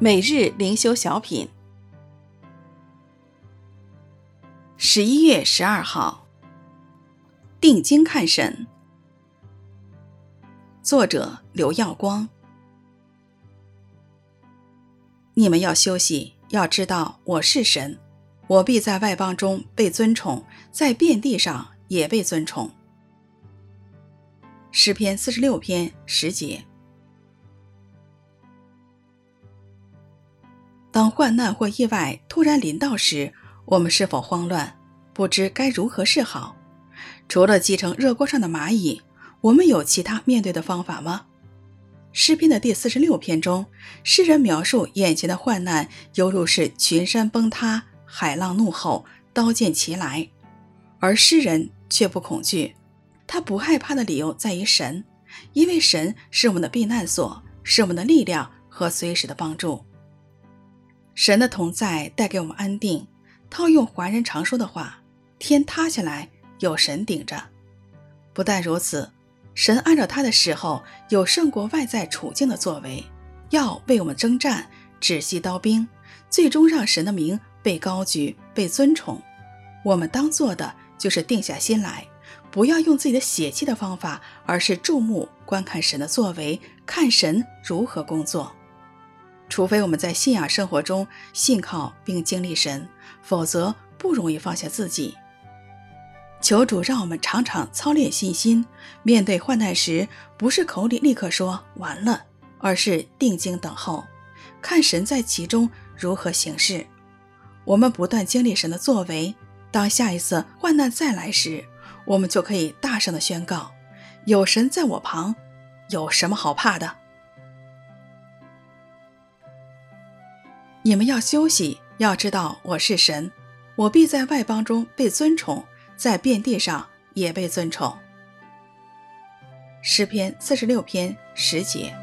每日灵修小品，十一月十二号，定睛看神。作者刘耀光。你们要休息，要知道我是神，我必在外邦中被尊崇，在遍地上也被尊崇。诗篇四十六篇十节。当患难或意外突然临到时，我们是否慌乱，不知该如何是好？除了积成热锅上的蚂蚁，我们有其他面对的方法吗？诗篇的第四十六篇中，诗人描述眼前的患难犹如是群山崩塌、海浪怒吼、刀剑齐来，而诗人却不恐惧。他不害怕的理由在于神，因为神是我们的避难所，是我们的力量和随时的帮助。神的同在带给我们安定。套用华人常说的话：“天塌下来有神顶着。”不但如此。神按照他的时候，有胜过外在处境的作为，要为我们征战，止息刀兵，最终让神的名被高举、被尊崇。我们当做的就是定下心来，不要用自己的血气的方法，而是注目观看神的作为，看神如何工作。除非我们在信仰生活中信靠并经历神，否则不容易放下自己。求主让我们常常操练信心，面对患难时，不是口里立刻说完了，而是定睛等候，看神在其中如何行事。我们不断经历神的作为，当下一次患难再来时，我们就可以大声地宣告：有神在我旁，有什么好怕的？你们要休息，要知道我是神，我必在外邦中被尊崇。在遍地上也被尊崇。诗篇四十六篇十节。